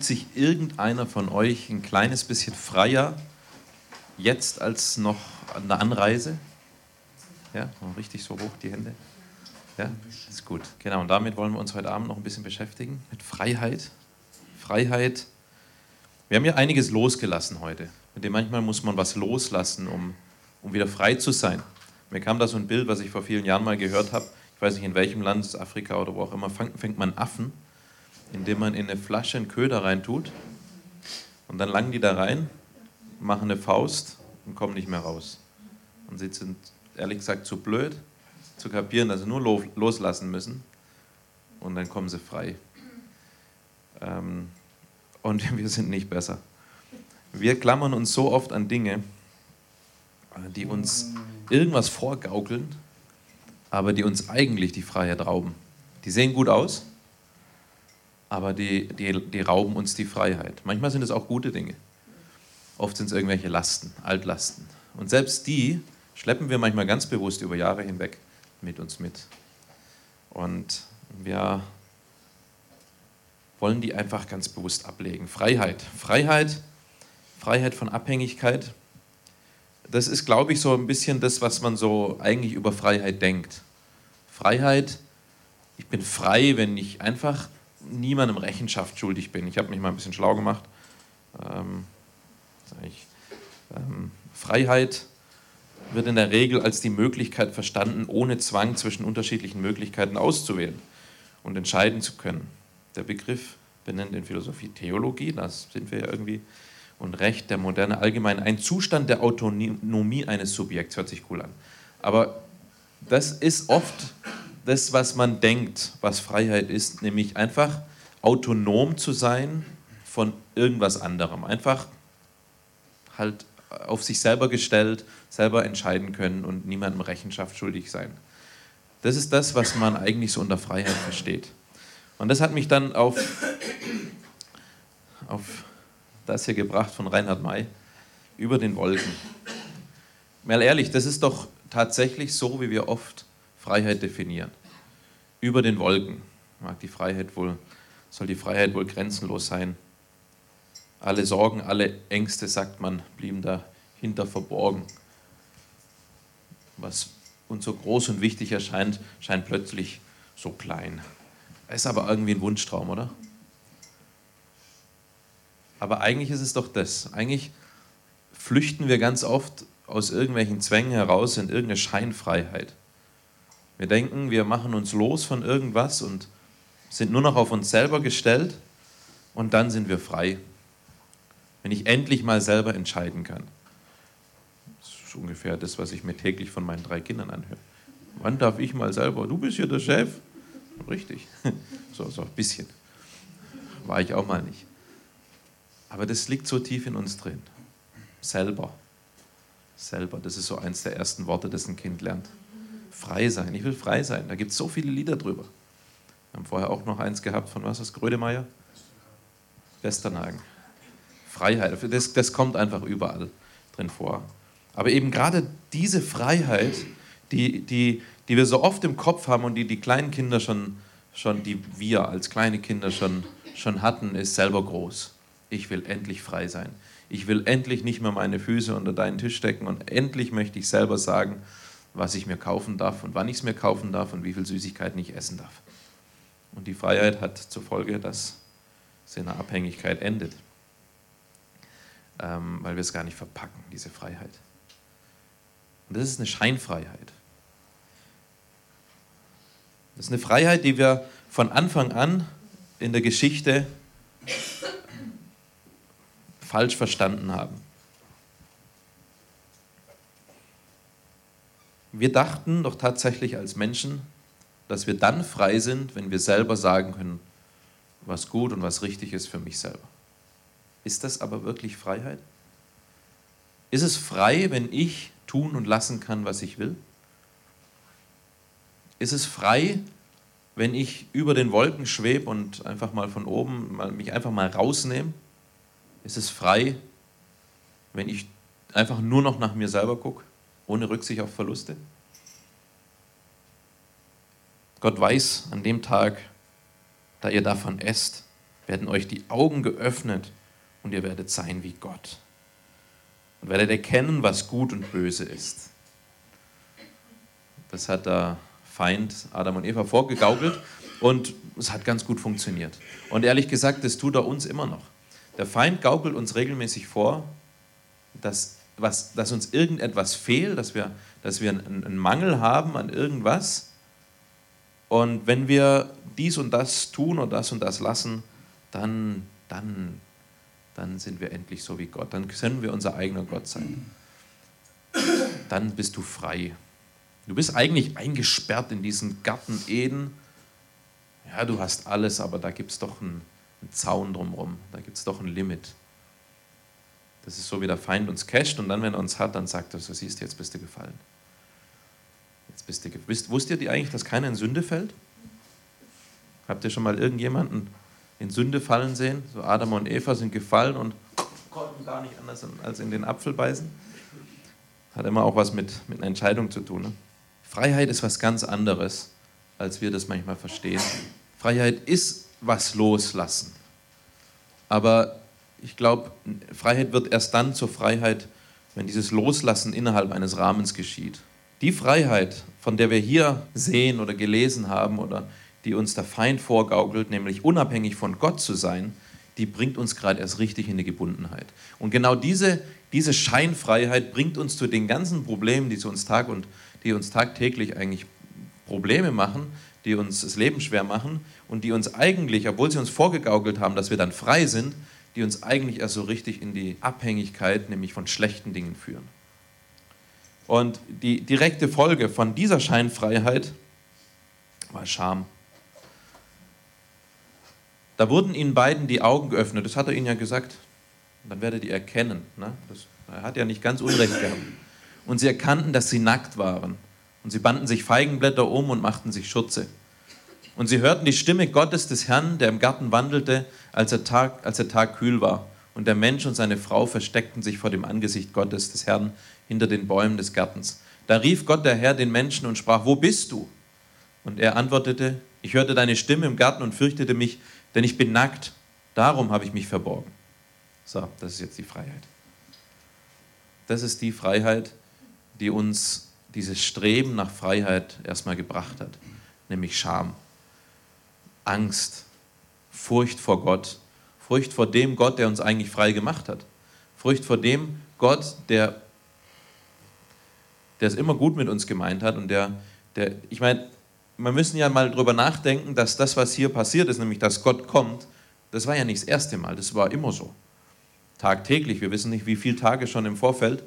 Fühlt sich irgendeiner von euch ein kleines bisschen freier jetzt als noch an der Anreise? Ja, richtig so hoch die Hände. Ja, ist gut. Genau, und damit wollen wir uns heute Abend noch ein bisschen beschäftigen. Mit Freiheit. Freiheit. Wir haben ja einiges losgelassen heute. Mit dem manchmal muss man was loslassen, um, um wieder frei zu sein. Mir kam da so ein Bild, was ich vor vielen Jahren mal gehört habe. Ich weiß nicht, in welchem Land, Afrika oder wo auch immer, fängt man Affen, indem man in eine Flasche einen Köder reintut. Und dann langen die da rein, machen eine Faust und kommen nicht mehr raus. Und sie sind ehrlich gesagt zu blöd zu kapieren, dass sie nur loslassen müssen und dann kommen sie frei. Ähm, und wir sind nicht besser. Wir klammern uns so oft an Dinge, die uns irgendwas vorgaukeln, aber die uns eigentlich die Freiheit rauben. Die sehen gut aus, aber die, die, die rauben uns die Freiheit. Manchmal sind es auch gute Dinge. Oft sind es irgendwelche Lasten, Altlasten. Und selbst die schleppen wir manchmal ganz bewusst über Jahre hinweg mit uns mit. Und wir wollen die einfach ganz bewusst ablegen. Freiheit. Freiheit, Freiheit von Abhängigkeit. Das ist, glaube ich, so ein bisschen das, was man so eigentlich über Freiheit denkt. Freiheit, ich bin frei, wenn ich einfach niemandem Rechenschaft schuldig bin. Ich habe mich mal ein bisschen schlau gemacht. Ähm, ich, ähm, Freiheit wird in der Regel als die Möglichkeit verstanden, ohne Zwang zwischen unterschiedlichen Möglichkeiten auszuwählen und entscheiden zu können. Der Begriff benennt in Philosophie Theologie, das sind wir ja irgendwie, und Recht der Moderne allgemein ein Zustand der Autonomie eines Subjekts, hört sich cool an. Aber das ist oft das, was man denkt, was Freiheit ist, nämlich einfach autonom zu sein von irgendwas anderem. Einfach halt auf sich selber gestellt, selber entscheiden können und niemandem Rechenschaft schuldig sein. Das ist das, was man eigentlich so unter Freiheit versteht. Und das hat mich dann auf, auf das hier gebracht von Reinhard May, über den Wolken. Mal ehrlich, das ist doch tatsächlich so, wie wir oft Freiheit definieren. Über den Wolken. Mag die Freiheit wohl, soll die Freiheit wohl grenzenlos sein. Alle Sorgen, alle Ängste, sagt man, blieben dahinter verborgen. Was uns so groß und wichtig erscheint, scheint plötzlich so klein. Ist aber irgendwie ein Wunschtraum, oder? Aber eigentlich ist es doch das. Eigentlich flüchten wir ganz oft aus irgendwelchen Zwängen heraus in irgendeine Scheinfreiheit. Wir denken, wir machen uns los von irgendwas und sind nur noch auf uns selber gestellt und dann sind wir frei wenn ich endlich mal selber entscheiden kann. Das ist ungefähr das, was ich mir täglich von meinen drei Kindern anhöre. Wann darf ich mal selber? Du bist hier der Chef. Richtig. So, so ein bisschen. War ich auch mal nicht. Aber das liegt so tief in uns drin. Selber. Selber. Das ist so eins der ersten Worte, das ein Kind lernt. Frei sein. Ich will frei sein. Da gibt es so viele Lieder drüber. Wir haben vorher auch noch eins gehabt von was ist Grödemeyer? Westernhagen. Freiheit. Das, das kommt einfach überall drin vor. Aber eben gerade diese Freiheit, die, die, die wir so oft im Kopf haben und die die kleinen Kinder schon, schon die wir als kleine Kinder schon, schon hatten, ist selber groß. Ich will endlich frei sein. Ich will endlich nicht mehr meine Füße unter deinen Tisch stecken und endlich möchte ich selber sagen, was ich mir kaufen darf und wann ich es mir kaufen darf und wie viel Süßigkeiten ich essen darf. Und die Freiheit hat zur Folge, dass es in einer Abhängigkeit endet ähm, weil wir es gar nicht verpacken, diese Freiheit. Und das ist eine Scheinfreiheit. Das ist eine Freiheit, die wir von Anfang an in der Geschichte falsch verstanden haben. Wir dachten doch tatsächlich als Menschen, dass wir dann frei sind, wenn wir selber sagen können, was gut und was richtig ist für mich selber. Ist das aber wirklich Freiheit? Ist es frei, wenn ich tun und lassen kann, was ich will? Ist es frei, wenn ich über den Wolken schwebe und einfach mal von oben mich einfach mal rausnehme? Ist es frei, wenn ich einfach nur noch nach mir selber gucke, ohne Rücksicht auf Verluste? Gott weiß an dem Tag, da ihr davon esst, werden euch die Augen geöffnet und ihr werdet sein wie Gott. Und werdet erkennen, was gut und böse ist. Das hat der Feind Adam und Eva vorgegaukelt und es hat ganz gut funktioniert. Und ehrlich gesagt, das tut er uns immer noch. Der Feind gaukelt uns regelmäßig vor, dass, was, dass uns irgendetwas fehlt, dass wir, dass wir einen, Mangel haben an irgendwas. Und wenn wir dies und das tun oder das und das lassen, dann, dann, dann sind wir endlich so wie Gott. Dann können wir unser eigener Gott sein. Dann bist du frei. Du bist eigentlich eingesperrt in diesen Garten Eden. Ja, du hast alles, aber da gibt es doch einen, einen Zaun drumherum. Da gibt es doch ein Limit. Das ist so, wie der Feind uns casht und dann, wenn er uns hat, dann sagt er, so siehst du, jetzt bist du gefallen. Jetzt bist du gefallen. Wusstet ihr eigentlich, dass keiner in Sünde fällt? Habt ihr schon mal irgendjemanden in Sünde fallen sehen? So Adam und Eva sind gefallen und konnten gar nicht anders als in den Apfel beißen. Hat immer auch was mit, mit einer Entscheidung zu tun. Ne? Freiheit ist was ganz anderes, als wir das manchmal verstehen. Freiheit ist was loslassen. Aber ich glaube, Freiheit wird erst dann zur Freiheit, wenn dieses Loslassen innerhalb eines Rahmens geschieht. Die Freiheit, von der wir hier sehen oder gelesen haben oder die uns der Feind vorgaukelt, nämlich unabhängig von Gott zu sein, die bringt uns gerade erst richtig in die Gebundenheit. Und genau diese, diese Scheinfreiheit bringt uns zu den ganzen Problemen, die, uns, Tag und, die uns tagtäglich eigentlich Probleme machen, die uns das Leben schwer machen und die uns eigentlich, obwohl sie uns vorgegaukelt haben, dass wir dann frei sind, die uns eigentlich erst so richtig in die Abhängigkeit, nämlich von schlechten Dingen führen. Und die direkte Folge von dieser Scheinfreiheit war Scham. Da wurden ihnen beiden die Augen geöffnet, das hat er ihnen ja gesagt. Dann werdet ihr erkennen. Ne? Das, er hat ja nicht ganz Unrecht gehabt. Und sie erkannten, dass sie nackt waren. Und sie banden sich Feigenblätter um und machten sich Schürze. Und sie hörten die Stimme Gottes des Herrn, der im Garten wandelte, als der, Tag, als der Tag kühl war. Und der Mensch und seine Frau versteckten sich vor dem Angesicht Gottes des Herrn hinter den Bäumen des Gartens. Da rief Gott der Herr den Menschen und sprach, wo bist du? Und er antwortete, ich hörte deine Stimme im Garten und fürchtete mich, denn ich bin nackt, darum habe ich mich verborgen. So, das ist jetzt die Freiheit. Das ist die Freiheit, die uns dieses Streben nach Freiheit erstmal gebracht hat, nämlich Scham. Angst, Furcht vor Gott, Furcht vor dem Gott, der uns eigentlich frei gemacht hat. Furcht vor dem Gott, der, der es immer gut mit uns gemeint hat und der, der ich meine, wir müssen ja mal drüber nachdenken, dass das, was hier passiert ist, nämlich dass Gott kommt, das war ja nicht das erste Mal, das war immer so. Tagtäglich, wir wissen nicht, wie viele Tage schon im Vorfeld,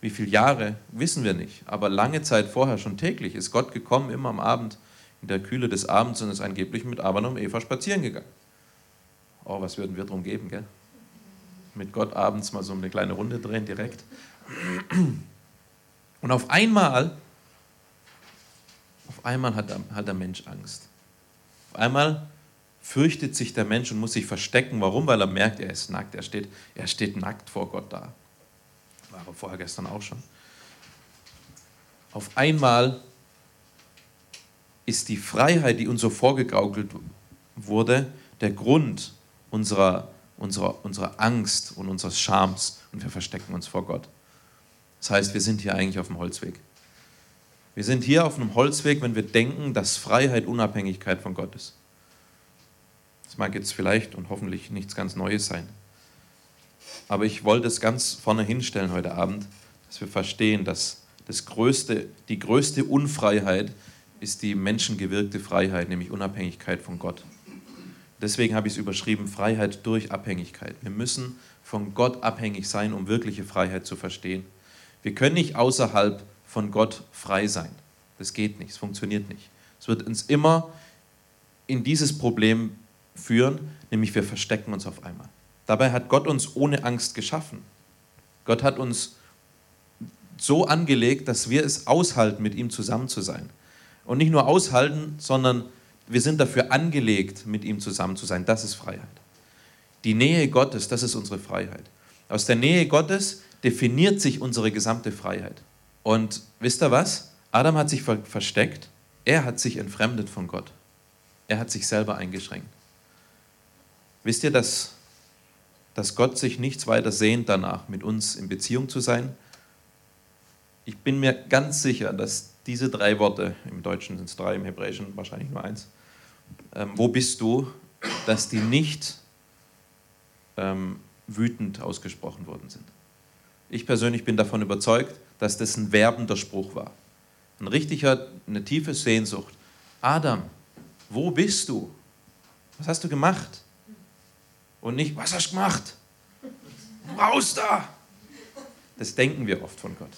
wie viele Jahre, wissen wir nicht. Aber lange Zeit vorher, schon täglich, ist Gott gekommen, immer am Abend in der Kühle des Abends und ist angeblich mit Adam und Eva spazieren gegangen. Oh, was würden wir drum geben, gell? Mit Gott abends mal so eine kleine Runde drehen direkt. Und auf einmal, auf einmal hat der, hat der Mensch Angst. Auf einmal fürchtet sich der Mensch und muss sich verstecken. Warum? Weil er merkt, er ist nackt. Er steht, er steht nackt vor Gott da. War er vorher gestern auch schon. Auf einmal ist die Freiheit, die uns so vorgegaukelt wurde, der Grund unserer, unserer, unserer Angst und unseres Schams und wir verstecken uns vor Gott. Das heißt, wir sind hier eigentlich auf dem Holzweg. Wir sind hier auf einem Holzweg, wenn wir denken, dass Freiheit Unabhängigkeit von Gott ist. Das mag jetzt vielleicht und hoffentlich nichts ganz Neues sein. Aber ich wollte es ganz vorne hinstellen heute Abend, dass wir verstehen, dass das größte, die größte Unfreiheit ist die menschengewirkte Freiheit, nämlich Unabhängigkeit von Gott. Deswegen habe ich es überschrieben, Freiheit durch Abhängigkeit. Wir müssen von Gott abhängig sein, um wirkliche Freiheit zu verstehen. Wir können nicht außerhalb von Gott frei sein. Das geht nicht, es funktioniert nicht. Es wird uns immer in dieses Problem führen, nämlich wir verstecken uns auf einmal. Dabei hat Gott uns ohne Angst geschaffen. Gott hat uns so angelegt, dass wir es aushalten, mit ihm zusammen zu sein. Und nicht nur aushalten, sondern wir sind dafür angelegt, mit ihm zusammen zu sein. Das ist Freiheit. Die Nähe Gottes, das ist unsere Freiheit. Aus der Nähe Gottes definiert sich unsere gesamte Freiheit. Und wisst ihr was? Adam hat sich versteckt, er hat sich entfremdet von Gott. Er hat sich selber eingeschränkt. Wisst ihr, dass, dass Gott sich nichts weiter sehnt danach, mit uns in Beziehung zu sein? Ich bin mir ganz sicher, dass diese drei Worte, im Deutschen sind es drei, im Hebräischen wahrscheinlich nur eins, ähm, wo bist du, dass die nicht ähm, wütend ausgesprochen worden sind. Ich persönlich bin davon überzeugt, dass das ein werbender Spruch war. Ein richtiger, eine tiefe Sehnsucht. Adam, wo bist du? Was hast du gemacht? Und nicht, was hast du gemacht? Raus da! Das denken wir oft von Gott.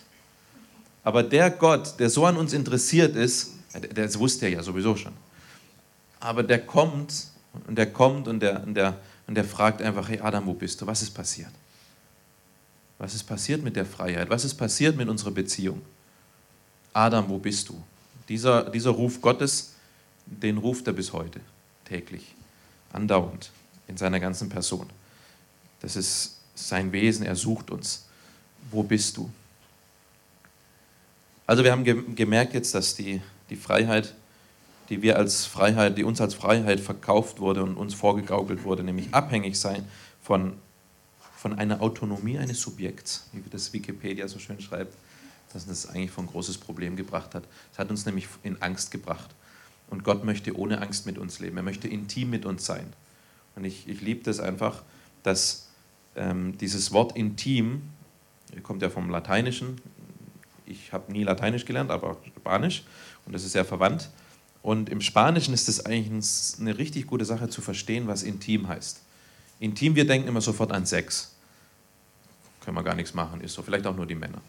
Aber der Gott, der so an uns interessiert ist, das wusste er ja sowieso schon. Aber der kommt und der kommt und der, und der, und der fragt einfach, hey Adam, wo bist du? Was ist passiert? Was ist passiert mit der Freiheit? Was ist passiert mit unserer Beziehung? Adam, wo bist du? Dieser, dieser Ruf Gottes, den ruft er bis heute, täglich, andauernd, in seiner ganzen Person. Das ist sein Wesen, er sucht uns. Wo bist du? Also wir haben gemerkt jetzt, dass die, die Freiheit, die wir als Freiheit, die uns als Freiheit verkauft wurde und uns vorgegaukelt wurde, nämlich abhängig sein von, von einer Autonomie eines Subjekts, wie das Wikipedia so schön schreibt, dass das eigentlich von ein großes Problem gebracht hat. Es hat uns nämlich in Angst gebracht. Und Gott möchte ohne Angst mit uns leben. Er möchte intim mit uns sein. Und ich, ich liebe das einfach, dass ähm, dieses Wort intim, kommt ja vom Lateinischen, ich habe nie Lateinisch gelernt, aber Spanisch und das ist sehr verwandt. Und im Spanischen ist es eigentlich eine richtig gute Sache zu verstehen, was intim heißt. Intim, wir denken immer sofort an Sex. Können wir gar nichts machen, ist so, vielleicht auch nur die Männer.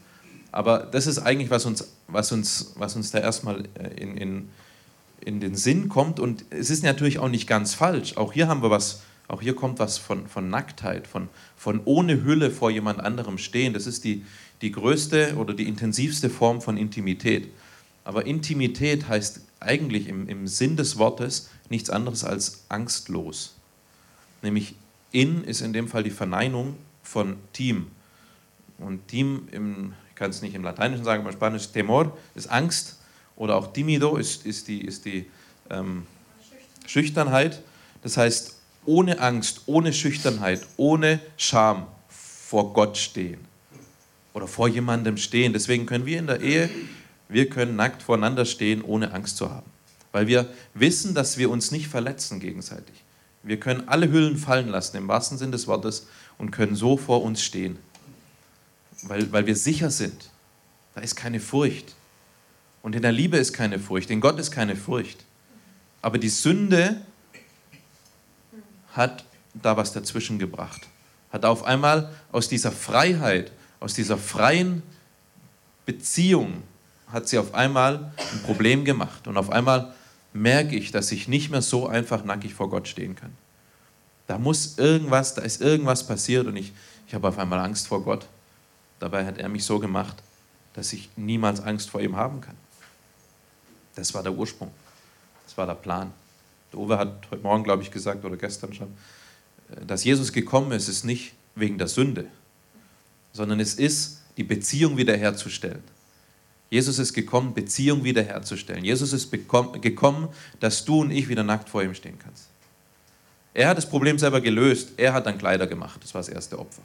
Aber das ist eigentlich, was uns, was uns, was uns da erstmal äh, in, in, in den Sinn kommt. Und es ist natürlich auch nicht ganz falsch. Auch hier haben wir was, auch hier kommt was von, von Nacktheit, von, von ohne Hülle vor jemand anderem stehen. Das ist die, die größte oder die intensivste Form von Intimität. Aber Intimität heißt eigentlich im, im Sinn des Wortes nichts anderes als angstlos. Nämlich in ist in dem Fall die Verneinung von Team. Und Team, im, ich kann es nicht im Lateinischen sagen, aber im Spanisch Temor ist Angst oder auch Timido ist, ist die, ist die ähm, Schüchternheit. Das heißt, ohne Angst, ohne Schüchternheit, ohne Scham vor Gott stehen oder vor jemandem stehen. Deswegen können wir in der Ehe, wir können nackt voreinander stehen, ohne Angst zu haben. Weil wir wissen, dass wir uns nicht verletzen gegenseitig. Wir können alle Hüllen fallen lassen, im wahrsten Sinn des Wortes, und können so vor uns stehen. Weil, weil wir sicher sind. Da ist keine Furcht. Und in der Liebe ist keine Furcht, in Gott ist keine Furcht. Aber die Sünde hat da was dazwischen gebracht. Hat auf einmal aus dieser Freiheit, aus dieser freien Beziehung hat sie auf einmal ein Problem gemacht. Und auf einmal merke ich, dass ich nicht mehr so einfach nackig vor Gott stehen kann. Da muss irgendwas, da ist irgendwas passiert und ich, ich habe auf einmal Angst vor Gott. Dabei hat er mich so gemacht, dass ich niemals Angst vor ihm haben kann. Das war der Ursprung. Das war der Plan. Der Uwe hat heute Morgen, glaube ich, gesagt, oder gestern schon, dass Jesus gekommen ist, ist nicht wegen der Sünde, sondern es ist, die Beziehung wiederherzustellen. Jesus ist gekommen, Beziehung wiederherzustellen. Jesus ist gekommen, dass du und ich wieder nackt vor ihm stehen kannst. Er hat das Problem selber gelöst. Er hat dann Kleider gemacht. Das war das erste Opfer.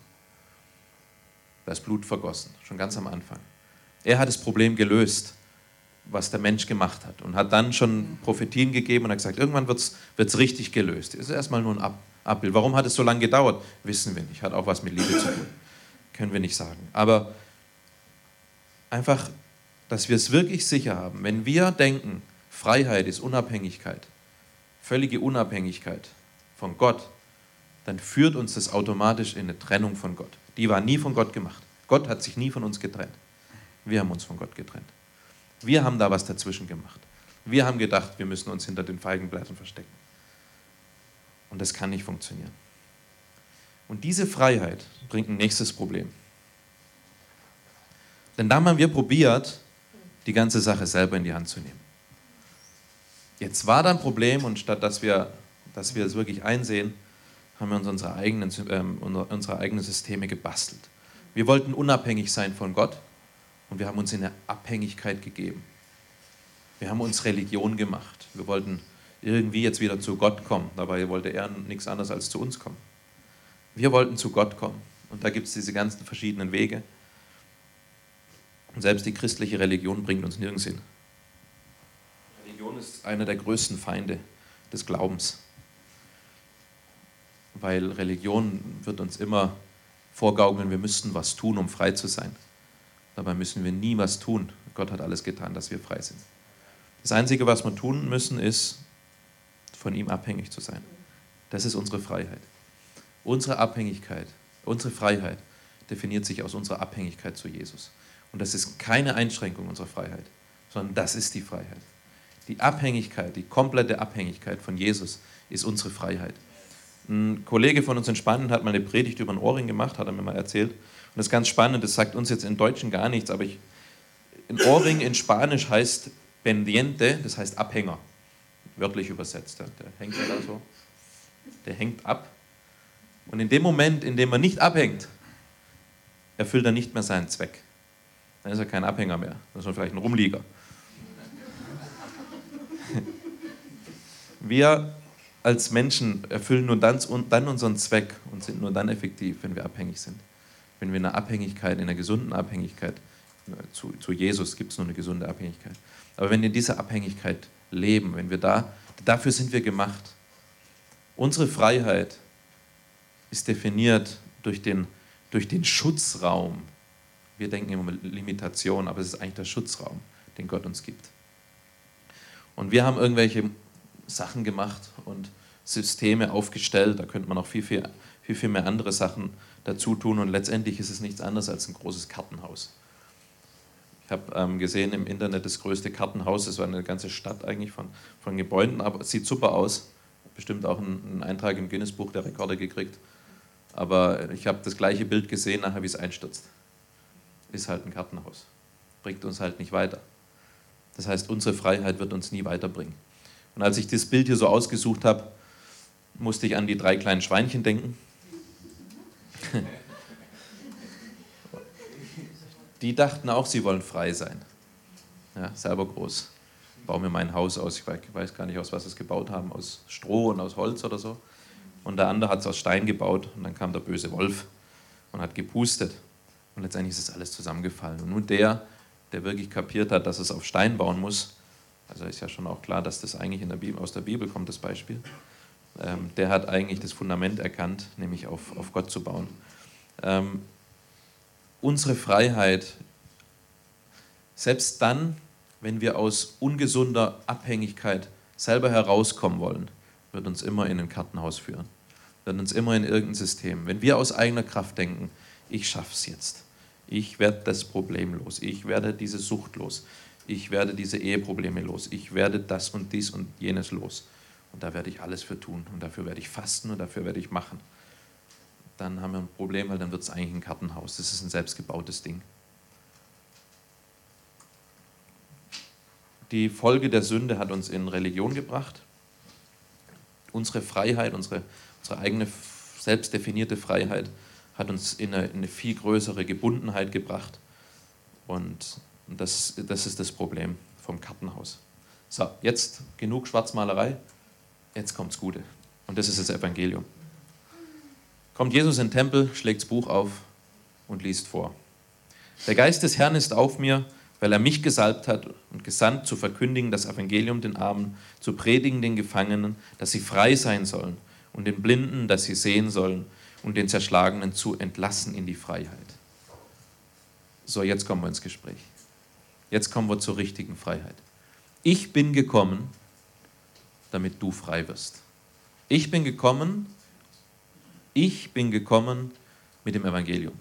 Da ist Blut vergossen, schon ganz am Anfang. Er hat das Problem gelöst, was der Mensch gemacht hat und hat dann schon Prophetien gegeben und hat gesagt, irgendwann wird es richtig gelöst. Es ist erstmal nur ein Abbild. Warum hat es so lange gedauert? Wissen wir nicht. Hat auch was mit Liebe zu tun können wir nicht sagen. Aber einfach, dass wir es wirklich sicher haben. Wenn wir denken, Freiheit ist Unabhängigkeit, völlige Unabhängigkeit von Gott, dann führt uns das automatisch in eine Trennung von Gott. Die war nie von Gott gemacht. Gott hat sich nie von uns getrennt. Wir haben uns von Gott getrennt. Wir haben da was dazwischen gemacht. Wir haben gedacht, wir müssen uns hinter den Feigenblättern verstecken. Und das kann nicht funktionieren. Und diese Freiheit bringt ein nächstes Problem. Denn dann haben wir probiert, die ganze Sache selber in die Hand zu nehmen. Jetzt war da ein Problem und statt dass wir, dass wir es wirklich einsehen, haben wir uns unsere eigenen, äh, unsere eigenen Systeme gebastelt. Wir wollten unabhängig sein von Gott und wir haben uns in eine Abhängigkeit gegeben. Wir haben uns Religion gemacht. Wir wollten irgendwie jetzt wieder zu Gott kommen. Dabei wollte er nichts anderes als zu uns kommen. Wir wollten zu Gott kommen. Und da gibt es diese ganzen verschiedenen Wege. Und selbst die christliche Religion bringt uns nirgends hin. Religion ist einer der größten Feinde des Glaubens. Weil Religion wird uns immer vorgaukeln, wir müssten was tun, um frei zu sein. Dabei müssen wir nie was tun. Gott hat alles getan, dass wir frei sind. Das Einzige, was wir tun müssen, ist, von ihm abhängig zu sein. Das ist unsere Freiheit. Unsere Abhängigkeit, unsere Freiheit definiert sich aus unserer Abhängigkeit zu Jesus. Und das ist keine Einschränkung unserer Freiheit, sondern das ist die Freiheit. Die Abhängigkeit, die komplette Abhängigkeit von Jesus ist unsere Freiheit. Ein Kollege von uns in Spanien hat mal eine Predigt über einen Ohrring gemacht, hat er mir mal erzählt. Und das ist ganz spannend, das sagt uns jetzt in Deutschen gar nichts, aber ich, ein Ohrring in Spanisch heißt pendiente, das heißt Abhänger, wörtlich übersetzt. Der, der hängt ja da so, der hängt ab. Und in dem Moment, in dem er nicht abhängt, erfüllt er nicht mehr seinen Zweck. Dann ist er kein Abhänger mehr, sondern vielleicht ein Rumlieger. Wir als Menschen erfüllen nur dann, dann unseren Zweck und sind nur dann effektiv, wenn wir abhängig sind. Wenn wir in einer Abhängigkeit, in einer gesunden Abhängigkeit, zu, zu Jesus gibt es nur eine gesunde Abhängigkeit. Aber wenn wir in dieser Abhängigkeit leben, wenn wir da, dafür sind wir gemacht. Unsere Freiheit ist definiert durch den, durch den Schutzraum. Wir denken immer Limitation, aber es ist eigentlich der Schutzraum, den Gott uns gibt. Und wir haben irgendwelche Sachen gemacht und Systeme aufgestellt. Da könnte man auch viel, viel, viel, viel mehr andere Sachen dazu tun. Und letztendlich ist es nichts anderes als ein großes Kartenhaus. Ich habe ähm, gesehen im Internet das größte Kartenhaus. Es war eine ganze Stadt eigentlich von, von Gebäuden, aber es sieht super aus. Bestimmt auch einen, einen Eintrag im Guinness-Buch der Rekorde gekriegt. Aber ich habe das gleiche Bild gesehen, nachher wie es einstürzt. Ist halt ein Kartenhaus. Bringt uns halt nicht weiter. Das heißt, unsere Freiheit wird uns nie weiterbringen. Und als ich das Bild hier so ausgesucht habe, musste ich an die drei kleinen Schweinchen denken. Die dachten auch, sie wollen frei sein. Ja, selber groß. Ich baue mir mein Haus aus. Ich weiß gar nicht, aus was sie es gebaut haben. Aus Stroh und aus Holz oder so. Und der andere hat es aus Stein gebaut. Und dann kam der böse Wolf und hat gepustet. Und letztendlich ist es alles zusammengefallen. Und nur der, der wirklich kapiert hat, dass es auf Stein bauen muss, also ist ja schon auch klar, dass das eigentlich in der Bibel, aus der Bibel kommt, das Beispiel. Ähm, der hat eigentlich das Fundament erkannt, nämlich auf, auf Gott zu bauen. Ähm, unsere Freiheit, selbst dann, wenn wir aus ungesunder Abhängigkeit selber herauskommen wollen, wird uns immer in ein Kartenhaus führen, wird uns immer in irgendein System. Wenn wir aus eigener Kraft denken, ich schaff's jetzt, ich werde das Problem los, ich werde diese Sucht los, ich werde diese Eheprobleme los, ich werde das und dies und jenes los. Und da werde ich alles für tun und dafür werde ich fasten und dafür werde ich machen. Dann haben wir ein Problem, weil dann wird es eigentlich ein Kartenhaus. Das ist ein selbstgebautes Ding. Die Folge der Sünde hat uns in Religion gebracht. Unsere Freiheit, unsere, unsere eigene selbstdefinierte Freiheit hat uns in eine, in eine viel größere Gebundenheit gebracht. Und das, das ist das Problem vom Kartenhaus. So, jetzt genug Schwarzmalerei, jetzt kommt's Gute. Und das ist das Evangelium. Kommt Jesus in den Tempel, schlägt das Buch auf und liest vor. Der Geist des Herrn ist auf mir, weil er mich gesalbt hat und gesandt, zu verkündigen das Evangelium den Armen, zu predigen den Gefangenen, dass sie frei sein sollen, und den Blinden, dass sie sehen sollen, und den Zerschlagenen zu entlassen in die Freiheit. So, jetzt kommen wir ins Gespräch. Jetzt kommen wir zur richtigen Freiheit. Ich bin gekommen, damit du frei wirst. Ich bin gekommen, ich bin gekommen mit dem Evangelium.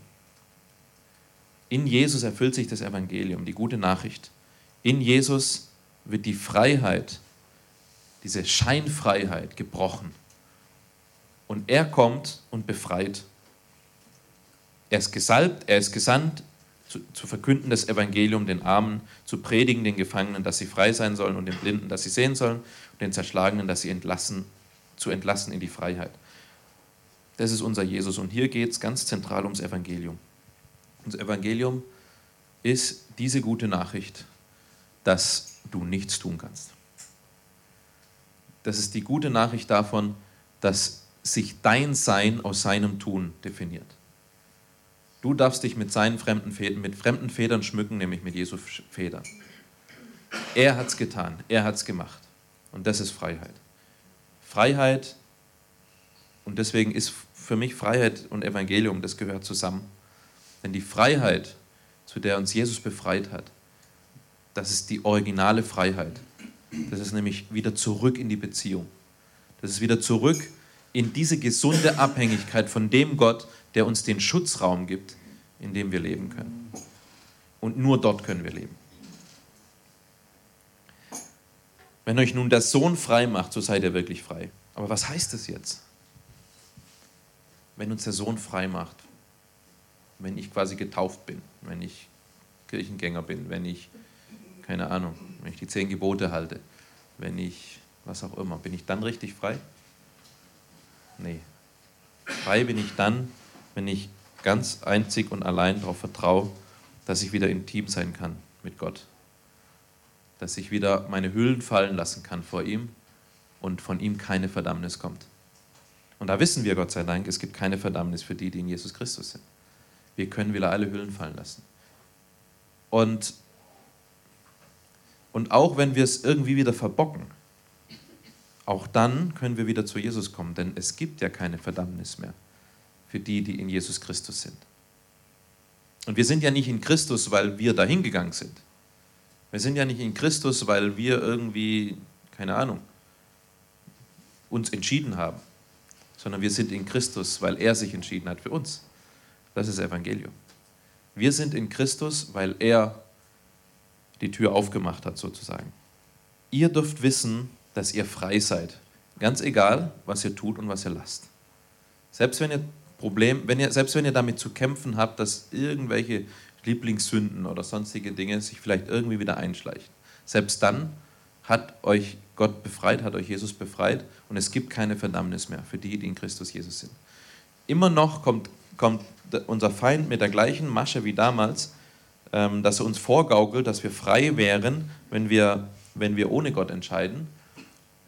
In Jesus erfüllt sich das Evangelium, die gute Nachricht. In Jesus wird die Freiheit, diese Scheinfreiheit gebrochen. Und er kommt und befreit. Er ist gesalbt, er ist gesandt, zu, zu, verkünden das Evangelium den Armen, zu predigen den Gefangenen, dass sie frei sein sollen und den Blinden, dass sie sehen sollen und den Zerschlagenen, dass sie entlassen, zu entlassen in die Freiheit. Das ist unser Jesus und hier geht es ganz zentral ums Evangelium. Unser Evangelium ist diese gute Nachricht, dass du nichts tun kannst. Das ist die gute Nachricht davon, dass sich dein Sein aus seinem Tun definiert. Du darfst dich mit seinen fremden Federn, mit fremden Federn schmücken, nämlich mit Jesu Federn. Er hat es getan, er hat es gemacht. Und das ist Freiheit. Freiheit, und deswegen ist für mich Freiheit und Evangelium, das gehört zusammen. Denn die Freiheit, zu der uns Jesus befreit hat, das ist die originale Freiheit. Das ist nämlich wieder zurück in die Beziehung. Das ist wieder zurück in diese gesunde Abhängigkeit von dem Gott, der uns den Schutzraum gibt, in dem wir leben können. Und nur dort können wir leben. Wenn euch nun der Sohn frei macht, so seid ihr wirklich frei. Aber was heißt das jetzt? Wenn uns der Sohn frei macht, wenn ich quasi getauft bin, wenn ich Kirchengänger bin, wenn ich, keine Ahnung, wenn ich die zehn Gebote halte, wenn ich, was auch immer, bin ich dann richtig frei? Nee. Frei bin ich dann, wenn ich ganz einzig und allein darauf vertraue, dass ich wieder intim sein kann mit Gott. Dass ich wieder meine Hüllen fallen lassen kann vor ihm und von ihm keine Verdammnis kommt. Und da wissen wir, Gott sei Dank, es gibt keine Verdammnis für die, die in Jesus Christus sind. Wir können wieder alle Hüllen fallen lassen. Und, und auch wenn wir es irgendwie wieder verbocken, auch dann können wir wieder zu Jesus kommen, denn es gibt ja keine Verdammnis mehr für die, die in Jesus Christus sind. Und wir sind ja nicht in Christus, weil wir dahin gegangen sind. Wir sind ja nicht in Christus, weil wir irgendwie, keine Ahnung, uns entschieden haben, sondern wir sind in Christus, weil er sich entschieden hat für uns. Das ist Evangelium. Wir sind in Christus, weil er die Tür aufgemacht hat, sozusagen. Ihr dürft wissen, dass ihr frei seid. Ganz egal, was ihr tut und was ihr lasst. Selbst wenn ihr Problem, wenn ihr, selbst wenn ihr damit zu kämpfen habt, dass irgendwelche Lieblingssünden oder sonstige Dinge sich vielleicht irgendwie wieder einschleichen. Selbst dann hat euch Gott befreit, hat euch Jesus befreit und es gibt keine Verdammnis mehr für die, die in Christus Jesus sind. Immer noch kommt, kommt unser Feind mit der gleichen Masche wie damals, ähm, dass er uns vorgaukelt, dass wir frei wären, wenn wir, wenn wir ohne Gott entscheiden.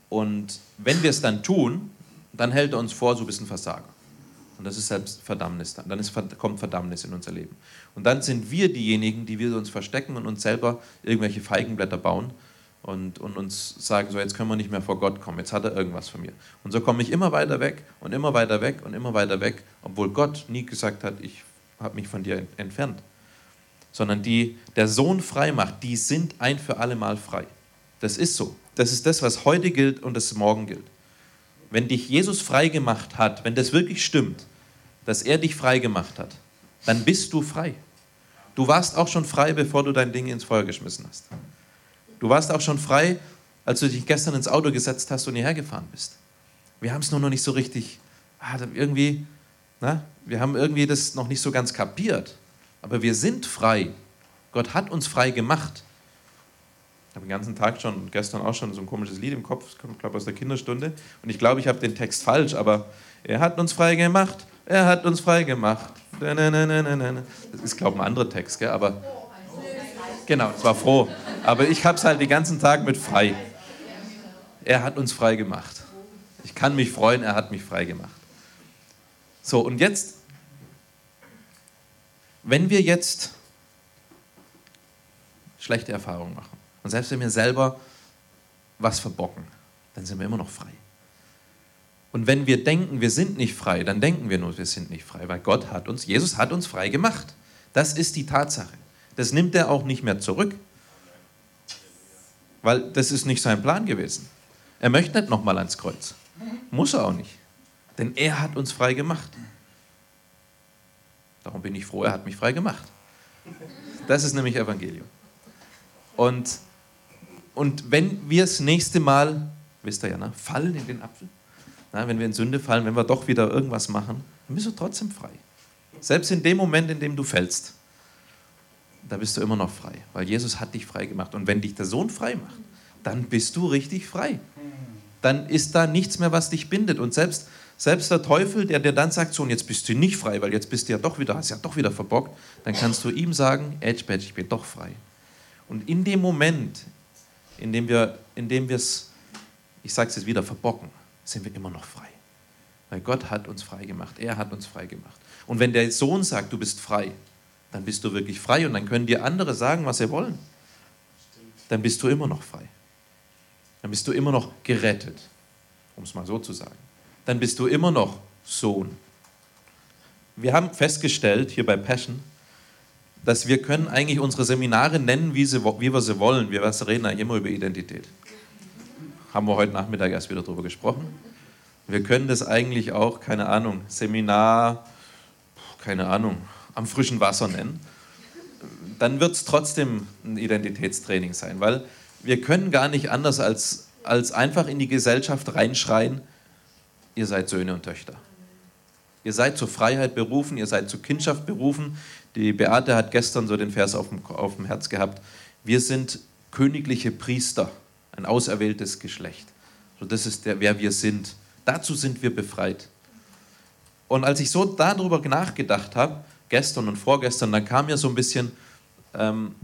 Und wenn wir es dann tun, dann hält er uns vor, so ein bisschen Versager. Und das ist selbst Verdammnis dann. Dann ist, kommt Verdammnis in unser Leben. Und dann sind wir diejenigen, die wir uns verstecken und uns selber irgendwelche Feigenblätter bauen und, und uns sagen, so jetzt können wir nicht mehr vor Gott kommen, jetzt hat er irgendwas von mir. Und so komme ich immer weiter weg und immer weiter weg und immer weiter weg, obwohl Gott nie gesagt hat, ich habe mich von dir entfernt. Sondern die der Sohn frei macht, die sind ein für alle Mal frei. Das ist so. Das ist das, was heute gilt und das morgen gilt. Wenn dich Jesus frei gemacht hat, wenn das wirklich stimmt, dass er dich frei gemacht hat, dann bist du frei. Du warst auch schon frei, bevor du dein Ding ins Feuer geschmissen hast. Du warst auch schon frei, als du dich gestern ins Auto gesetzt hast und hierher gefahren bist. Wir haben es nur noch nicht so richtig, ah, irgendwie, na, wir haben irgendwie das noch nicht so ganz kapiert. Aber wir sind frei. Gott hat uns frei gemacht habe den ganzen Tag schon, gestern auch schon so ein komisches Lied im Kopf, das kommt, glaube ich, aus der Kinderstunde. Und ich glaube, ich habe den Text falsch, aber er hat uns frei gemacht, er hat uns frei gemacht. Das ist, glaube ich, ein anderer Text, gell? aber genau, es war froh. Aber ich habe es halt den ganzen Tag mit frei. Er hat uns frei gemacht. Ich kann mich freuen, er hat mich frei gemacht. So, und jetzt, wenn wir jetzt schlechte Erfahrungen machen, und selbst wenn wir selber was verbocken, dann sind wir immer noch frei. Und wenn wir denken, wir sind nicht frei, dann denken wir nur, wir sind nicht frei, weil Gott hat uns, Jesus hat uns frei gemacht. Das ist die Tatsache. Das nimmt er auch nicht mehr zurück, weil das ist nicht sein Plan gewesen. Er möchte nicht nochmal ans Kreuz. Muss er auch nicht. Denn er hat uns frei gemacht. Darum bin ich froh, er hat mich frei gemacht. Das ist nämlich Evangelium. Und und wenn wir das nächste Mal, wisst ihr ja, ne, fallen in den Apfel, na, wenn wir in Sünde fallen, wenn wir doch wieder irgendwas machen, dann bist du trotzdem frei. Selbst in dem Moment, in dem du fällst, da bist du immer noch frei, weil Jesus hat dich frei gemacht. Und wenn dich der Sohn frei macht, dann bist du richtig frei. Dann ist da nichts mehr, was dich bindet. Und selbst, selbst der Teufel, der dir dann sagt, so, und jetzt bist du nicht frei, weil jetzt bist du ja doch wieder, hast ja doch wieder verbockt, dann kannst du ihm sagen, Edge ich bin doch frei. Und in dem Moment, indem wir indem es ich sage es jetzt wieder, verbocken, sind wir immer noch frei. Weil Gott hat uns frei gemacht. Er hat uns frei gemacht. Und wenn der Sohn sagt, du bist frei, dann bist du wirklich frei und dann können dir andere sagen, was sie wollen. Dann bist du immer noch frei. Dann bist du immer noch gerettet, um es mal so zu sagen. Dann bist du immer noch Sohn. Wir haben festgestellt hier bei Passion, dass wir können eigentlich unsere Seminare nennen, wie, sie, wie wir sie wollen. Wir reden eigentlich immer über Identität. Haben wir heute Nachmittag erst wieder darüber gesprochen. Wir können das eigentlich auch, keine Ahnung, Seminar, keine Ahnung, am frischen Wasser nennen. Dann wird es trotzdem ein Identitätstraining sein, weil wir können gar nicht anders als, als einfach in die Gesellschaft reinschreien, ihr seid Söhne und Töchter. Ihr seid zur Freiheit berufen, ihr seid zur Kindschaft berufen. Die Beate hat gestern so den Vers auf dem, auf dem Herz gehabt. Wir sind königliche Priester, ein auserwähltes Geschlecht. So, das ist der, wer wir sind. Dazu sind wir befreit. Und als ich so darüber nachgedacht habe, gestern und vorgestern, dann kam mir so ein bisschen, ähm,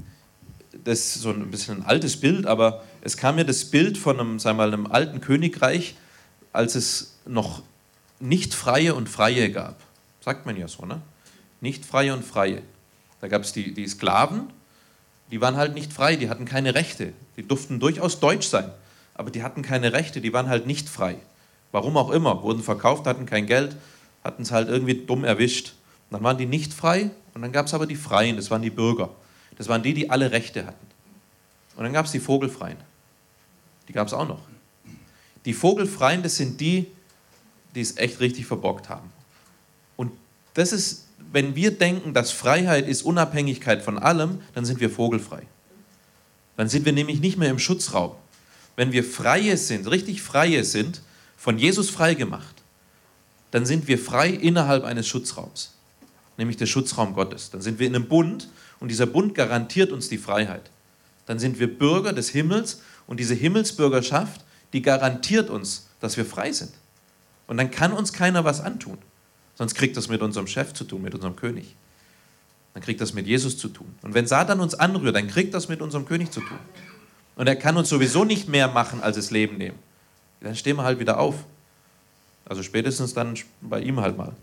das so ein bisschen ein altes Bild, aber es kam mir das Bild von einem, sagen wir mal, einem alten Königreich, als es noch nicht freie und freie gab. Sagt man ja so, ne? Nicht freie und freie. Da gab es die, die Sklaven, die waren halt nicht frei, die hatten keine Rechte. Die durften durchaus deutsch sein, aber die hatten keine Rechte, die waren halt nicht frei. Warum auch immer, wurden verkauft, hatten kein Geld, hatten es halt irgendwie dumm erwischt. Und dann waren die nicht frei und dann gab es aber die Freien, das waren die Bürger. Das waren die, die alle Rechte hatten. Und dann gab es die Vogelfreien. Die gab es auch noch. Die Vogelfreien, das sind die, die es echt richtig verbockt haben. Und das ist, wenn wir denken, dass Freiheit ist Unabhängigkeit von allem, dann sind wir vogelfrei. Dann sind wir nämlich nicht mehr im Schutzraum. Wenn wir Freie sind, richtig Freie sind, von Jesus frei gemacht, dann sind wir frei innerhalb eines Schutzraums, nämlich der Schutzraum Gottes. Dann sind wir in einem Bund und dieser Bund garantiert uns die Freiheit. Dann sind wir Bürger des Himmels und diese Himmelsbürgerschaft, die garantiert uns, dass wir frei sind. Und dann kann uns keiner was antun. Sonst kriegt das mit unserem Chef zu tun, mit unserem König. Dann kriegt das mit Jesus zu tun. Und wenn Satan uns anrührt, dann kriegt das mit unserem König zu tun. Und er kann uns sowieso nicht mehr machen, als es Leben nehmen. Dann stehen wir halt wieder auf. Also spätestens dann bei ihm halt mal.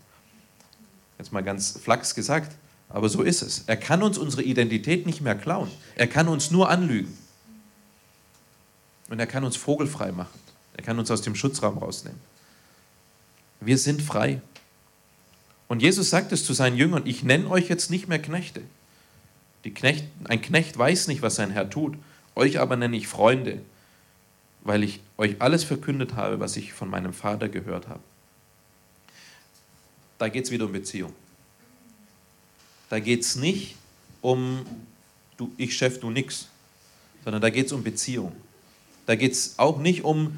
Jetzt mal ganz flachs gesagt. Aber so ist es. Er kann uns unsere Identität nicht mehr klauen. Er kann uns nur anlügen. Und er kann uns vogelfrei machen. Er kann uns aus dem Schutzraum rausnehmen. Wir sind frei. Und Jesus sagt es zu seinen Jüngern, ich nenne euch jetzt nicht mehr Knechte. Knecht, ein Knecht weiß nicht, was sein Herr tut. Euch aber nenne ich Freunde, weil ich euch alles verkündet habe, was ich von meinem Vater gehört habe. Da geht es wieder um Beziehung. Da geht es nicht um du, ich Chef, du nix, sondern da geht es um Beziehung. Da geht es auch nicht um,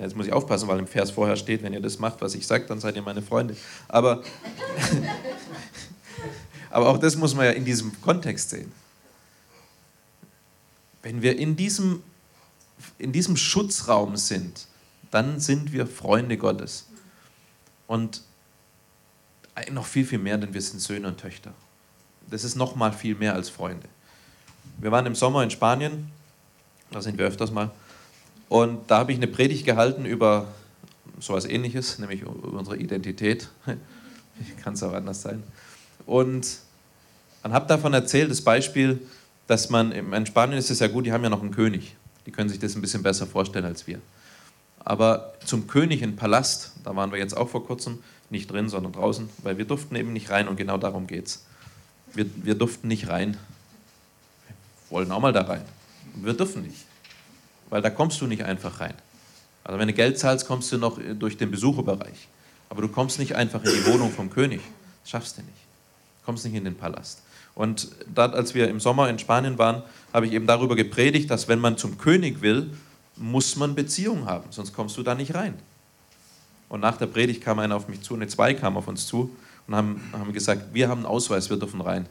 Jetzt muss ich aufpassen, weil im Vers vorher steht, wenn ihr das macht, was ich sage, dann seid ihr meine Freunde. Aber, aber auch das muss man ja in diesem Kontext sehen. Wenn wir in diesem, in diesem Schutzraum sind, dann sind wir Freunde Gottes. Und noch viel, viel mehr, denn wir sind Söhne und Töchter. Das ist noch mal viel mehr als Freunde. Wir waren im Sommer in Spanien, da sind wir öfters mal. Und da habe ich eine Predigt gehalten über so etwas ähnliches, nämlich über unsere Identität. Kann es auch anders sein. Und man habe davon erzählt, das Beispiel, dass man, in Spanien ist es ja gut, die haben ja noch einen König. Die können sich das ein bisschen besser vorstellen als wir. Aber zum König in Palast, da waren wir jetzt auch vor kurzem, nicht drin, sondern draußen, weil wir durften eben nicht rein und genau darum geht es. Wir, wir durften nicht rein. Wir wollen auch mal da rein. Wir dürfen nicht weil da kommst du nicht einfach rein. Also wenn du Geld zahlst, kommst du noch durch den Besucherbereich. Aber du kommst nicht einfach in die Wohnung vom König. Das schaffst du nicht. Du kommst nicht in den Palast. Und dort, als wir im Sommer in Spanien waren, habe ich eben darüber gepredigt, dass wenn man zum König will, muss man Beziehungen haben, sonst kommst du da nicht rein. Und nach der Predigt kam einer auf mich zu, ne, zwei kamen auf uns zu und haben, haben gesagt, wir haben einen Ausweis, wir dürfen rein.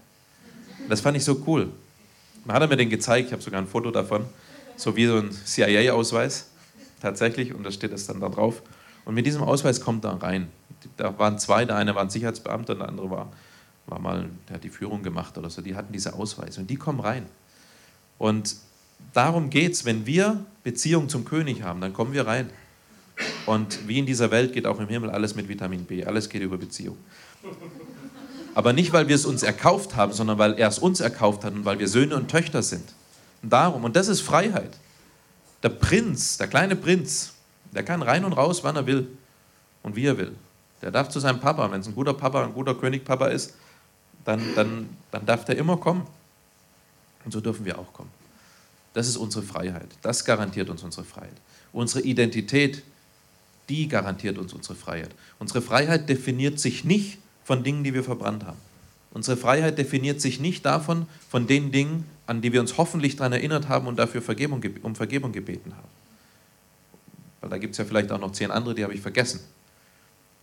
Das fand ich so cool. Man hat er mir den gezeigt, ich habe sogar ein Foto davon so wie so ein CIA-Ausweis tatsächlich und da steht es dann da drauf. Und mit diesem Ausweis kommt er rein. Da waren zwei, der eine war ein Sicherheitsbeamter und der andere war, war mal, der hat die Führung gemacht oder so. Die hatten diese Ausweise und die kommen rein. Und darum geht es, wenn wir Beziehung zum König haben, dann kommen wir rein. Und wie in dieser Welt geht auch im Himmel alles mit Vitamin B, alles geht über Beziehung. Aber nicht, weil wir es uns erkauft haben, sondern weil er es uns erkauft hat und weil wir Söhne und Töchter sind. Darum, und das ist Freiheit. Der Prinz, der kleine Prinz, der kann rein und raus, wann er will und wie er will. Der darf zu seinem Papa, wenn es ein guter Papa, ein guter Königpapa ist, dann, dann, dann darf der immer kommen. Und so dürfen wir auch kommen. Das ist unsere Freiheit. Das garantiert uns unsere Freiheit. Unsere Identität, die garantiert uns unsere Freiheit. Unsere Freiheit definiert sich nicht von Dingen, die wir verbrannt haben. Unsere Freiheit definiert sich nicht davon, von den Dingen, an die wir uns hoffentlich daran erinnert haben und dafür Vergebung, um Vergebung gebeten haben. Weil da gibt es ja vielleicht auch noch zehn andere, die habe ich vergessen.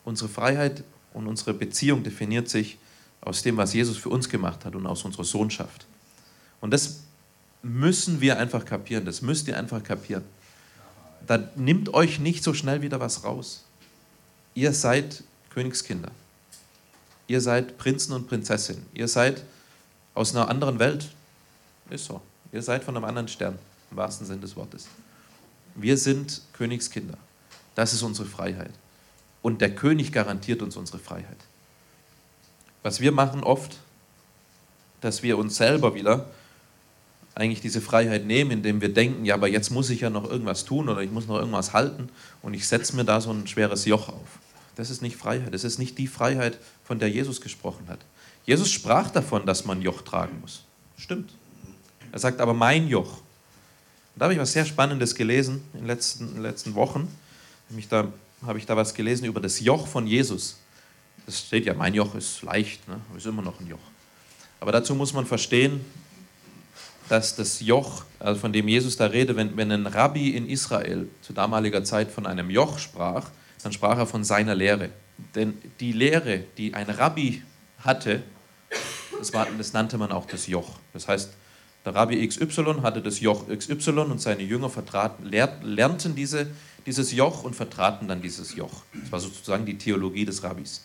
Unsere Freiheit und unsere Beziehung definiert sich aus dem, was Jesus für uns gemacht hat und aus unserer Sohnschaft. Und das müssen wir einfach kapieren, das müsst ihr einfach kapieren. Da nimmt euch nicht so schnell wieder was raus. Ihr seid Königskinder. Ihr seid Prinzen und Prinzessinnen. Ihr seid aus einer anderen Welt. Ist so. Ihr seid von einem anderen Stern, im wahrsten Sinne des Wortes. Wir sind Königskinder. Das ist unsere Freiheit. Und der König garantiert uns unsere Freiheit. Was wir machen oft, dass wir uns selber wieder eigentlich diese Freiheit nehmen, indem wir denken, ja, aber jetzt muss ich ja noch irgendwas tun oder ich muss noch irgendwas halten und ich setze mir da so ein schweres Joch auf. Das ist nicht Freiheit. Das ist nicht die Freiheit, von der Jesus gesprochen hat. Jesus sprach davon, dass man Joch tragen muss. Stimmt. Er sagt aber mein Joch. Und da habe ich was sehr Spannendes gelesen in den letzten, in den letzten Wochen. Nämlich da habe ich da was gelesen über das Joch von Jesus. Das steht ja, mein Joch ist leicht, ne? ist immer noch ein Joch. Aber dazu muss man verstehen, dass das Joch, also von dem Jesus da redet, wenn, wenn ein Rabbi in Israel zu damaliger Zeit von einem Joch sprach, dann sprach er von seiner Lehre. Denn die Lehre, die ein Rabbi hatte, das, war, das nannte man auch das Joch. Das heißt, der Rabbi XY hatte das Joch XY und seine Jünger lernten diese, dieses Joch und vertraten dann dieses Joch. Das war sozusagen die Theologie des Rabbis.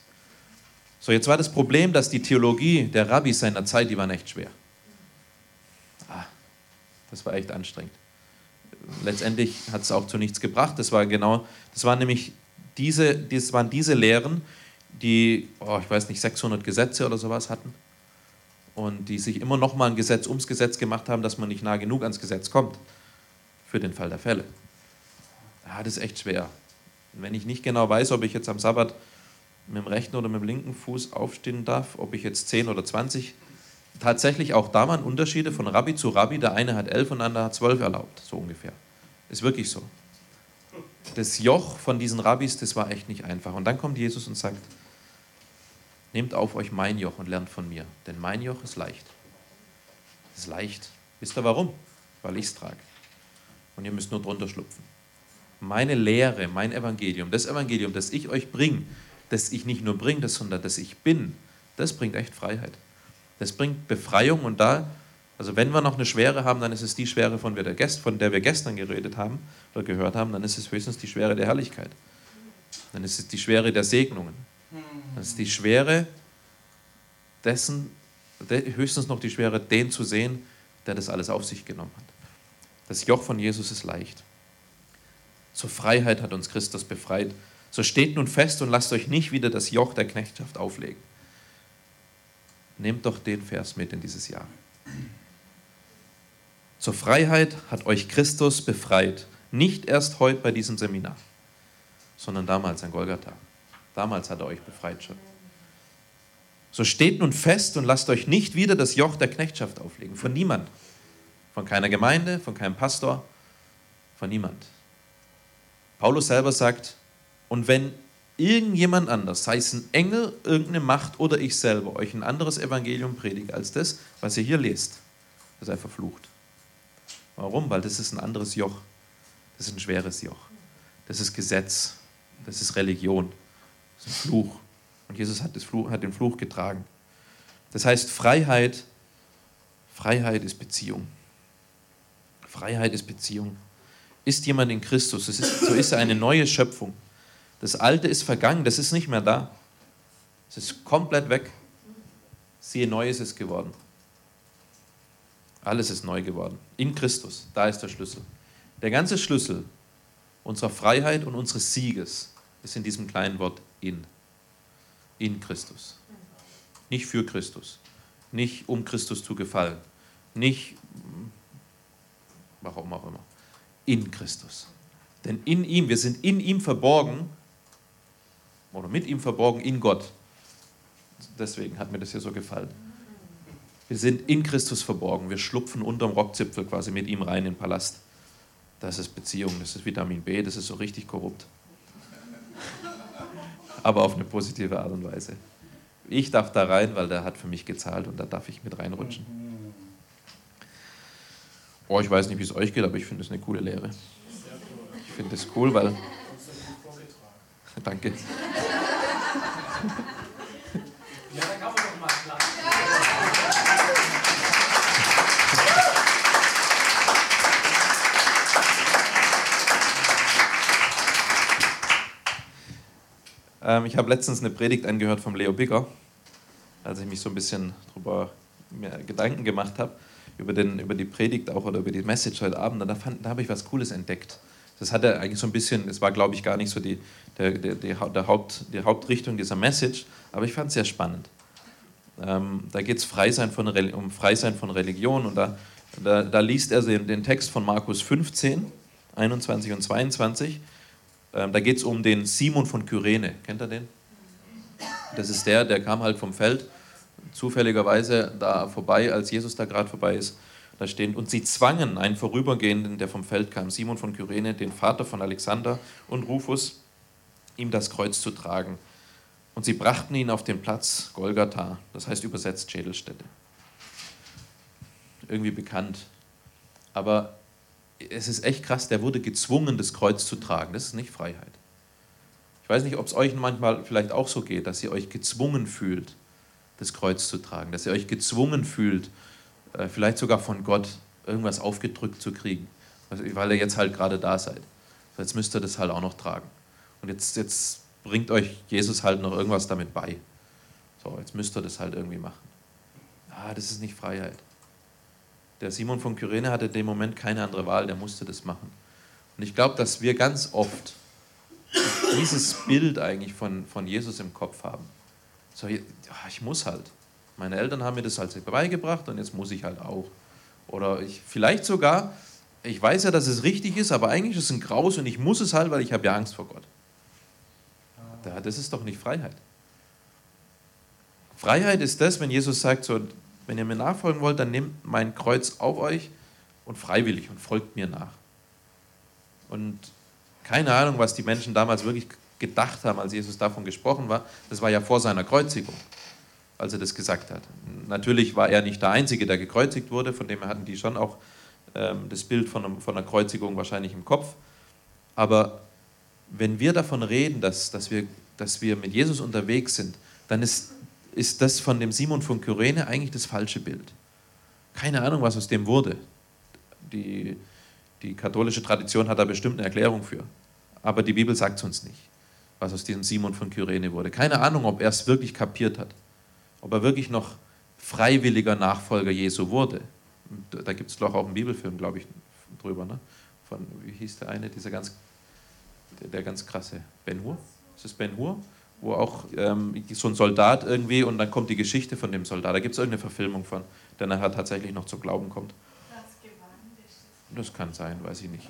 So, jetzt war das Problem, dass die Theologie der Rabbis seiner Zeit, die war echt schwer. Das war echt anstrengend. Letztendlich hat es auch zu nichts gebracht. Das war genau, das waren nämlich diese, das waren diese Lehren, die, oh, ich weiß nicht, 600 Gesetze oder sowas hatten und die sich immer noch mal ein Gesetz ums Gesetz gemacht haben, dass man nicht nah genug ans Gesetz kommt für den Fall der Fälle. Ja, das ist echt schwer. Wenn ich nicht genau weiß, ob ich jetzt am Sabbat mit dem rechten oder mit dem linken Fuß aufstehen darf, ob ich jetzt 10 oder 20 tatsächlich auch da waren Unterschiede von Rabbi zu Rabbi. Der eine hat elf und der andere hat zwölf erlaubt, so ungefähr. Ist wirklich so. Das Joch von diesen Rabbis, das war echt nicht einfach. Und dann kommt Jesus und sagt, nehmt auf euch mein Joch und lernt von mir, denn mein Joch ist leicht. Ist leicht. Wisst ihr warum? Weil ich es trage. Und ihr müsst nur drunter schlupfen. Meine Lehre, mein Evangelium, das Evangelium, das ich euch bringe, das ich nicht nur bringe, sondern das ich bin, das bringt echt Freiheit. Das bringt Befreiung und da, also wenn wir noch eine Schwere haben, dann ist es die Schwere, von, der, von der wir gestern geredet haben oder gehört haben, dann ist es höchstens die Schwere der Herrlichkeit. Dann ist es die Schwere der Segnungen. Das ist die Schwere dessen, höchstens noch die Schwere, den zu sehen, der das alles auf sich genommen hat. Das Joch von Jesus ist leicht. Zur Freiheit hat uns Christus befreit. So steht nun fest und lasst euch nicht wieder das Joch der Knechtschaft auflegen. Nehmt doch den Vers mit in dieses Jahr. Zur Freiheit hat euch Christus befreit. Nicht erst heute bei diesem Seminar, sondern damals an Golgatha. Damals hat er euch befreit schon. So steht nun fest und lasst euch nicht wieder das Joch der Knechtschaft auflegen. Von niemand. Von keiner Gemeinde, von keinem Pastor, von niemand. Paulus selber sagt, und wenn irgendjemand anders, sei es ein Engel, irgendeine Macht oder ich selber, euch ein anderes Evangelium predige als das, was ihr hier lest, das sei verflucht. Warum? Weil das ist ein anderes Joch. Das ist ein schweres Joch. Das ist Gesetz. Das ist Religion. Das ist ein Fluch. Und Jesus hat, Fluch, hat den Fluch getragen. Das heißt, Freiheit, Freiheit ist Beziehung. Freiheit ist Beziehung. Ist jemand in Christus, ist, so ist er eine neue Schöpfung. Das Alte ist vergangen, das ist nicht mehr da. Es ist komplett weg. Siehe, Neues ist geworden. Alles ist neu geworden. In Christus, da ist der Schlüssel. Der ganze Schlüssel unserer Freiheit und unseres Sieges ist in diesem kleinen Wort in. In Christus. Nicht für Christus. Nicht um Christus zu gefallen. Nicht, warum auch immer. In Christus. Denn in ihm, wir sind in ihm verborgen oder mit ihm verborgen in Gott. Deswegen hat mir das hier so gefallen. Wir sind in Christus verborgen. Wir schlupfen unterm Rockzipfel quasi mit ihm rein in den Palast. Das ist Beziehung, das ist Vitamin B, das ist so richtig korrupt. Aber auf eine positive Art und Weise. Ich darf da rein, weil der hat für mich gezahlt und da darf ich mit reinrutschen. Oh, ich weiß nicht, wie es euch geht, aber ich finde es eine coole Lehre. Ich finde es cool, weil. Danke. Ja, da kann man ähm, ich habe letztens eine Predigt angehört vom Leo Bigger, als ich mich so ein bisschen darüber Gedanken gemacht habe, über, über die Predigt auch oder über die Message heute Abend. Und da, da habe ich was Cooles entdeckt. Das hat er eigentlich so ein bisschen, es war glaube ich gar nicht so die, der, der, der Haupt, die Hauptrichtung dieser Message, aber ich fand es sehr spannend. Ähm, da geht es um Freisein von Religion und da, da, da liest er den, den, Text von Markus 15, 21 und 22. Ähm, da geht es um den Simon von Kyrene. Kennt ihr den? Das ist der, der kam halt vom Feld, zufälligerweise da vorbei, als Jesus da gerade vorbei ist da stehen, und sie zwangen einen Vorübergehenden, der vom Feld kam, Simon von Kyrene, den Vater von Alexander und Rufus, ihm das Kreuz zu tragen. Und sie brachten ihn auf den Platz Golgatha, das heißt übersetzt Schädelstätte. Irgendwie bekannt. Aber es ist echt krass, der wurde gezwungen, das Kreuz zu tragen. Das ist nicht Freiheit. Ich weiß nicht, ob es euch manchmal vielleicht auch so geht, dass ihr euch gezwungen fühlt, das Kreuz zu tragen, dass ihr euch gezwungen fühlt, äh, vielleicht sogar von Gott irgendwas aufgedrückt zu kriegen, weil ihr jetzt halt gerade da seid. Jetzt müsst ihr das halt auch noch tragen. Und jetzt, jetzt bringt euch Jesus halt noch irgendwas damit bei. So, jetzt müsst ihr das halt irgendwie machen. Ah, das ist nicht Freiheit. Der Simon von Kyrene hatte in dem Moment keine andere Wahl, der musste das machen. Und ich glaube, dass wir ganz oft dieses Bild eigentlich von, von Jesus im Kopf haben. So, ich muss halt. Meine Eltern haben mir das halt beigebracht und jetzt muss ich halt auch. Oder ich, vielleicht sogar, ich weiß ja, dass es richtig ist, aber eigentlich ist es ein Graus und ich muss es halt, weil ich habe ja Angst vor Gott. Das ist doch nicht Freiheit. Freiheit ist das, wenn Jesus sagt, so, wenn ihr mir nachfolgen wollt, dann nehmt mein Kreuz auf euch und freiwillig und folgt mir nach. Und keine Ahnung, was die Menschen damals wirklich gedacht haben, als Jesus davon gesprochen war. Das war ja vor seiner Kreuzigung als er das gesagt hat. Natürlich war er nicht der Einzige, der gekreuzigt wurde, von dem hatten die schon auch ähm, das Bild von, einem, von einer Kreuzigung wahrscheinlich im Kopf. Aber wenn wir davon reden, dass, dass, wir, dass wir mit Jesus unterwegs sind, dann ist, ist das von dem Simon von Kyrene eigentlich das falsche Bild. Keine Ahnung, was aus dem wurde. Die, die katholische Tradition hat da bestimmt eine Erklärung für. Aber die Bibel sagt es uns nicht, was aus diesem Simon von Kyrene wurde. Keine Ahnung, ob er es wirklich kapiert hat ob er wirklich noch freiwilliger Nachfolger Jesu wurde. Da gibt es doch auch einen Bibelfilm, glaube ich, drüber. Ne? Von, wie hieß der eine, dieser ganz, der, der ganz krasse, Ben Hur? Ist es Ben Hur? Wo auch ähm, so ein Soldat irgendwie und dann kommt die Geschichte von dem Soldat. Da gibt es irgendeine Verfilmung von, der nachher tatsächlich noch zu Glauben kommt. Das kann sein, weiß ich nicht.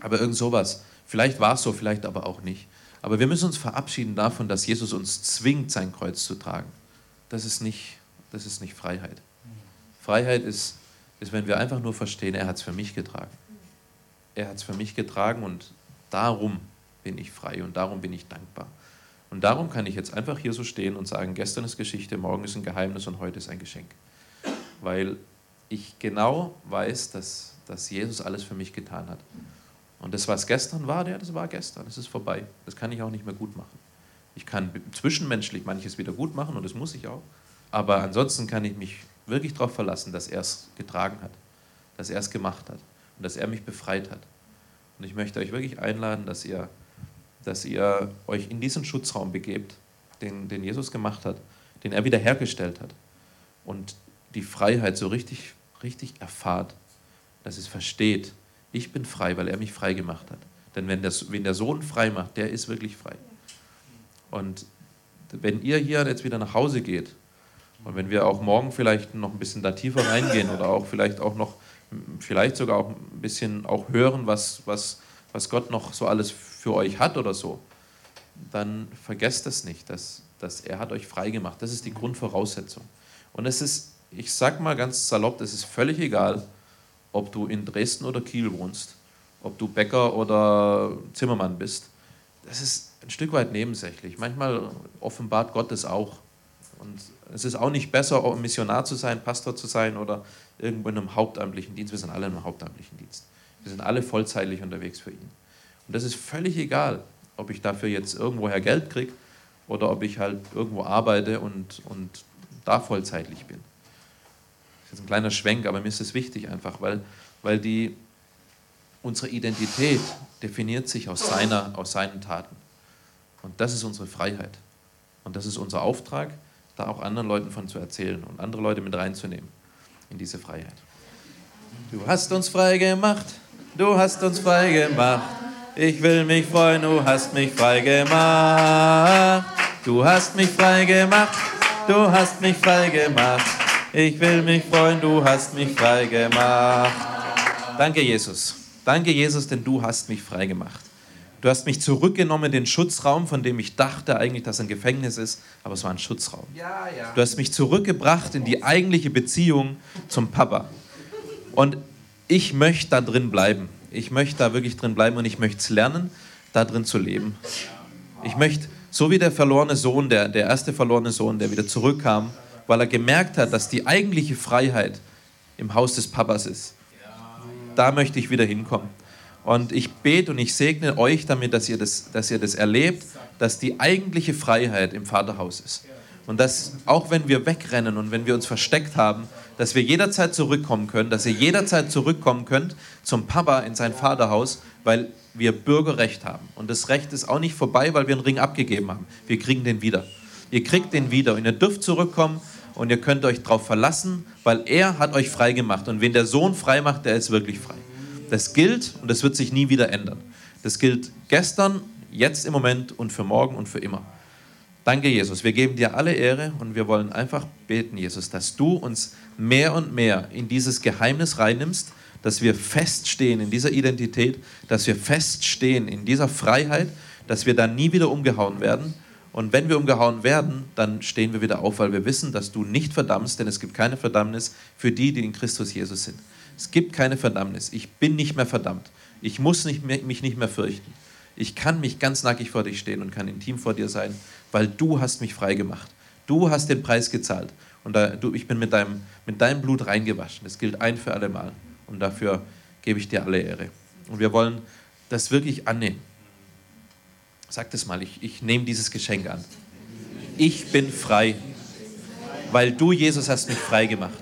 Aber irgend sowas. Vielleicht war es so, vielleicht aber auch nicht. Aber wir müssen uns verabschieden davon, dass Jesus uns zwingt, sein Kreuz zu tragen das ist nicht, das ist nicht Freiheit. Freiheit ist, ist, wenn wir einfach nur verstehen, er hat es für mich getragen. Er hat es für mich getragen und darum bin ich frei und darum bin ich dankbar. Und darum kann ich jetzt einfach hier so stehen und sagen, gestern ist Geschichte, morgen ist ein Geheimnis und heute ist ein Geschenk. Weil ich genau weiß, dass, dass Jesus alles für mich getan hat. Und das, was gestern war, ja, das war gestern, das ist vorbei. Das kann ich auch nicht mehr gut machen. Ich kann zwischenmenschlich manches wieder gut machen und das muss ich auch. Aber ansonsten kann ich mich wirklich darauf verlassen, dass er es getragen hat, dass er es gemacht hat und dass er mich befreit hat. Und ich möchte euch wirklich einladen, dass ihr, dass ihr euch in diesen Schutzraum begebt, den, den Jesus gemacht hat, den er wiederhergestellt hat und die Freiheit so richtig, richtig erfahrt, dass es versteht, ich bin frei, weil er mich frei gemacht hat. Denn wenn der, wenn der Sohn frei macht, der ist wirklich frei. Und wenn ihr hier jetzt wieder nach Hause geht und wenn wir auch morgen vielleicht noch ein bisschen da tiefer reingehen oder auch vielleicht auch noch, vielleicht sogar auch ein bisschen auch hören, was, was, was Gott noch so alles für euch hat oder so, dann vergesst es nicht, dass, dass er hat euch frei gemacht. Das ist die Grundvoraussetzung. Und es ist, ich sag mal ganz salopp, es ist völlig egal, ob du in Dresden oder Kiel wohnst, ob du Bäcker oder Zimmermann bist. Das ist ein Stück weit nebensächlich. Manchmal offenbart Gott es auch. Und es ist auch nicht besser, Missionar zu sein, Pastor zu sein oder irgendwo in einem hauptamtlichen Dienst. Wir sind alle in einem hauptamtlichen Dienst. Wir sind alle vollzeitlich unterwegs für ihn. Und das ist völlig egal, ob ich dafür jetzt irgendwoher Geld kriege oder ob ich halt irgendwo arbeite und, und da vollzeitlich bin. Das ist ein kleiner Schwenk, aber mir ist es wichtig einfach, weil, weil die, unsere Identität definiert sich aus, seiner, aus seinen Taten. Und das ist unsere Freiheit. Und das ist unser Auftrag, da auch anderen Leuten von zu erzählen und andere Leute mit reinzunehmen in diese Freiheit. Du hast uns frei gemacht, du hast uns frei gemacht. Ich will mich freuen, du hast mich frei gemacht. Du hast mich frei gemacht, du hast mich frei gemacht. Ich will mich freuen, du hast mich frei gemacht. Danke, Jesus. Danke, Jesus, denn du hast mich frei gemacht. Du hast mich zurückgenommen in den Schutzraum, von dem ich dachte eigentlich, dass ein Gefängnis ist, aber es war ein Schutzraum. Du hast mich zurückgebracht in die eigentliche Beziehung zum Papa. Und ich möchte da drin bleiben. Ich möchte da wirklich drin bleiben und ich möchte es lernen, da drin zu leben. Ich möchte, so wie der verlorene Sohn, der, der erste verlorene Sohn, der wieder zurückkam, weil er gemerkt hat, dass die eigentliche Freiheit im Haus des Papas ist. Da möchte ich wieder hinkommen. Und ich bete und ich segne euch damit, dass ihr, das, dass ihr das erlebt, dass die eigentliche Freiheit im Vaterhaus ist. Und dass auch wenn wir wegrennen und wenn wir uns versteckt haben, dass wir jederzeit zurückkommen können, dass ihr jederzeit zurückkommen könnt zum Papa in sein Vaterhaus, weil wir Bürgerrecht haben. Und das Recht ist auch nicht vorbei, weil wir einen Ring abgegeben haben. Wir kriegen den wieder. Ihr kriegt den wieder und ihr dürft zurückkommen und ihr könnt euch darauf verlassen, weil er hat euch frei gemacht. Und wen der Sohn frei macht, der ist wirklich frei. Das gilt und das wird sich nie wieder ändern. Das gilt gestern, jetzt im Moment und für morgen und für immer. Danke, Jesus. Wir geben dir alle Ehre und wir wollen einfach beten, Jesus, dass du uns mehr und mehr in dieses Geheimnis reinnimmst, dass wir feststehen in dieser Identität, dass wir feststehen in dieser Freiheit, dass wir dann nie wieder umgehauen werden, und wenn wir umgehauen werden, dann stehen wir wieder auf, weil wir wissen, dass du nicht verdammst, denn es gibt keine Verdammnis für die, die in Christus Jesus sind. Es gibt keine Verdammnis. Ich bin nicht mehr verdammt. Ich muss nicht mehr, mich nicht mehr fürchten. Ich kann mich ganz nackig vor dich stehen und kann intim vor dir sein, weil du hast mich frei gemacht. Du hast den Preis gezahlt. Und da, du, ich bin mit deinem, mit deinem Blut reingewaschen. Das gilt ein für alle Mal. Und dafür gebe ich dir alle Ehre. Und wir wollen das wirklich annehmen. Sag das mal, ich, ich nehme dieses Geschenk an. Ich bin frei, weil du, Jesus, hast mich frei gemacht.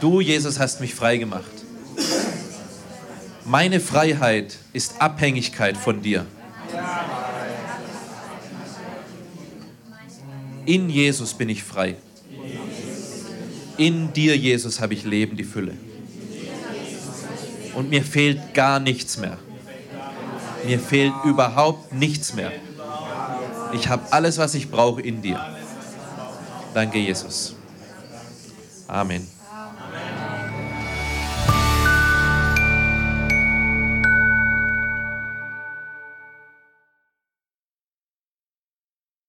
Du, Jesus, hast mich frei gemacht. Meine Freiheit ist Abhängigkeit von dir. In Jesus bin ich frei. In dir, Jesus, habe ich Leben, die Fülle. Und mir fehlt gar nichts mehr. Mir fehlt überhaupt nichts mehr. Ich habe alles, was ich brauche in dir. Danke, Jesus. Amen.